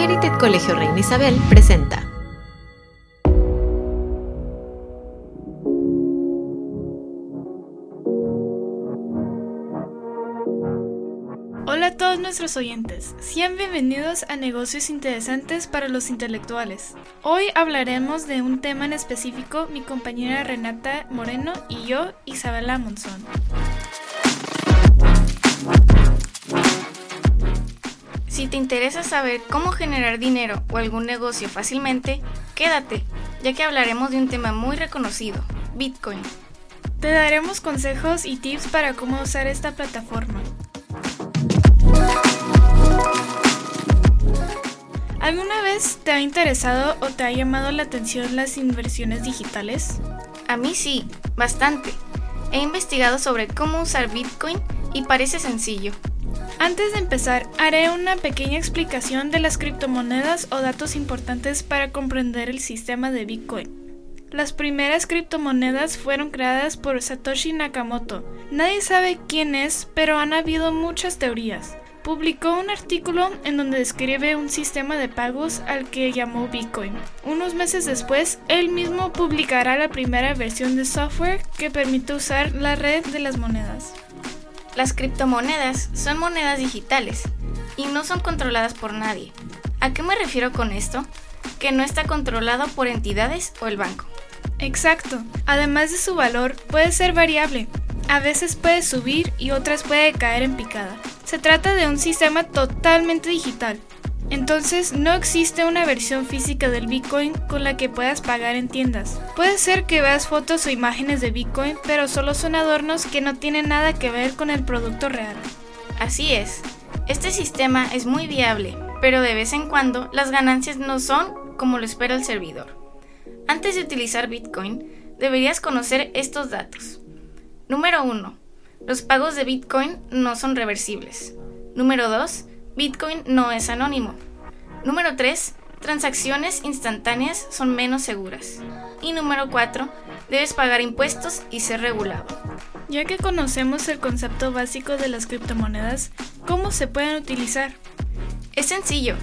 Merited Colegio Reina Isabel presenta. Hola a todos nuestros oyentes, sean bienvenidos a Negocios Interesantes para los Intelectuales. Hoy hablaremos de un tema en específico, mi compañera Renata Moreno y yo, Isabela Monzón. Si te interesa saber cómo generar dinero o algún negocio fácilmente, quédate, ya que hablaremos de un tema muy reconocido, Bitcoin. Te daremos consejos y tips para cómo usar esta plataforma. ¿Alguna vez te ha interesado o te ha llamado la atención las inversiones digitales? A mí sí, bastante. He investigado sobre cómo usar Bitcoin y parece sencillo. Antes de empezar, haré una pequeña explicación de las criptomonedas o datos importantes para comprender el sistema de Bitcoin. Las primeras criptomonedas fueron creadas por Satoshi Nakamoto. Nadie sabe quién es, pero han habido muchas teorías. Publicó un artículo en donde describe un sistema de pagos al que llamó Bitcoin. Unos meses después, él mismo publicará la primera versión de software que permite usar la red de las monedas. Las criptomonedas son monedas digitales y no son controladas por nadie. ¿A qué me refiero con esto? Que no está controlado por entidades o el banco. Exacto. Además de su valor, puede ser variable. A veces puede subir y otras puede caer en picada. Se trata de un sistema totalmente digital. Entonces no existe una versión física del Bitcoin con la que puedas pagar en tiendas. Puede ser que veas fotos o imágenes de Bitcoin, pero solo son adornos que no tienen nada que ver con el producto real. Así es. Este sistema es muy viable, pero de vez en cuando las ganancias no son como lo espera el servidor. Antes de utilizar Bitcoin, deberías conocer estos datos. Número 1. Los pagos de Bitcoin no son reversibles. Número 2. Bitcoin no es anónimo. Número 3. Transacciones instantáneas son menos seguras. Y número 4. Debes pagar impuestos y ser regulado. Ya que conocemos el concepto básico de las criptomonedas, ¿cómo se pueden utilizar? Es sencillo.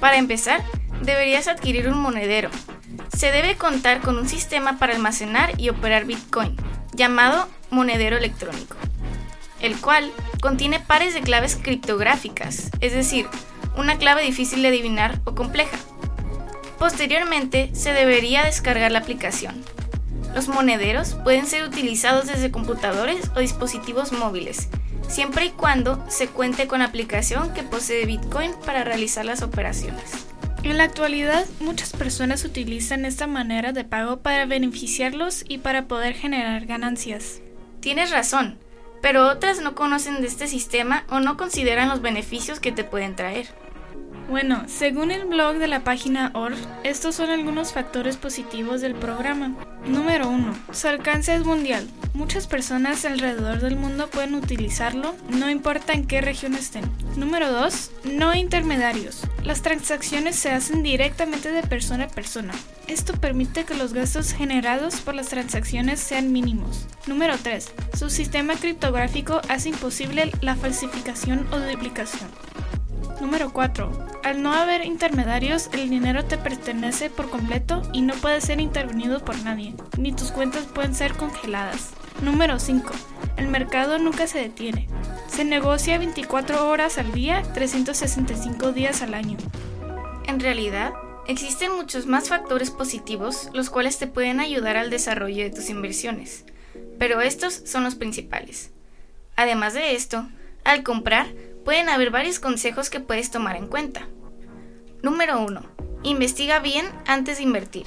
Para empezar, deberías adquirir un monedero. Se debe contar con un sistema para almacenar y operar Bitcoin, llamado monedero electrónico, el cual contiene pares de claves criptográficas, es decir, una clave difícil de adivinar o compleja. Posteriormente, se debería descargar la aplicación. Los monederos pueden ser utilizados desde computadores o dispositivos móviles, siempre y cuando se cuente con la aplicación que posee Bitcoin para realizar las operaciones. En la actualidad, muchas personas utilizan esta manera de pago para beneficiarlos y para poder generar ganancias. Tienes razón, pero otras no conocen de este sistema o no consideran los beneficios que te pueden traer. Bueno, según el blog de la página ORF, estos son algunos factores positivos del programa. Número 1. Su alcance es mundial. Muchas personas alrededor del mundo pueden utilizarlo, no importa en qué región estén. Número 2. No intermediarios. Las transacciones se hacen directamente de persona a persona. Esto permite que los gastos generados por las transacciones sean mínimos. Número 3. Su sistema criptográfico hace imposible la falsificación o duplicación. Número 4. Al no haber intermediarios, el dinero te pertenece por completo y no puede ser intervenido por nadie, ni tus cuentas pueden ser congeladas. Número 5. El mercado nunca se detiene. Se negocia 24 horas al día, 365 días al año. En realidad, existen muchos más factores positivos los cuales te pueden ayudar al desarrollo de tus inversiones, pero estos son los principales. Además de esto, al comprar, pueden haber varios consejos que puedes tomar en cuenta. Número 1. Investiga bien antes de invertir.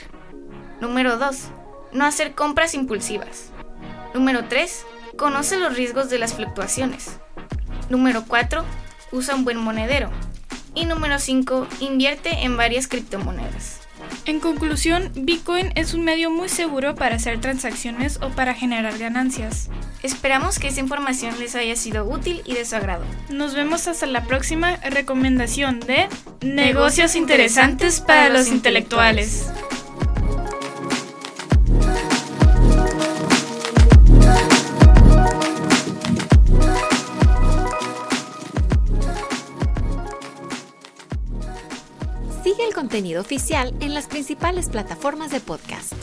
Número 2. No hacer compras impulsivas. Número 3. Conoce los riesgos de las fluctuaciones. Número 4. Usa un buen monedero. Y número 5. Invierte en varias criptomonedas. En conclusión, Bitcoin es un medio muy seguro para hacer transacciones o para generar ganancias. Esperamos que esta información les haya sido útil y de su agrado. Nos vemos hasta la próxima recomendación de Negocios interesantes para los intelectuales. Contenido oficial en las principales plataformas de podcast.